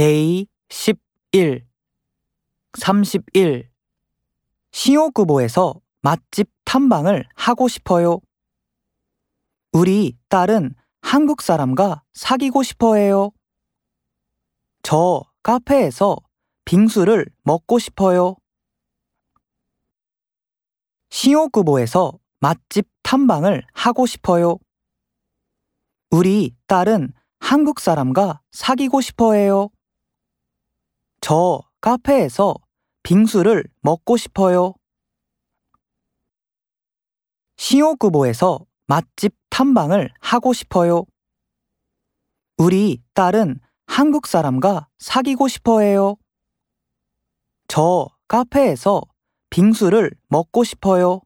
Day 11 31 신오쿠보에서 맛집 탐방을 하고 싶어요. 우리 딸은 한국 사람과 사귀고 싶어 해요. 저 카페에서 빙수를 먹고 싶어요. 신오쿠보에서 맛집 탐방을 하고 싶어요. 우리 딸은 한국 사람과 사귀고 싶어 해요. 저 카페에서 빙수를 먹고 싶어요. 신호구보에서 맛집 탐방을 하고 싶어요. 우리 딸은 한국 사람과 사귀고 싶어 해요. 저 카페에서 빙수를 먹고 싶어요.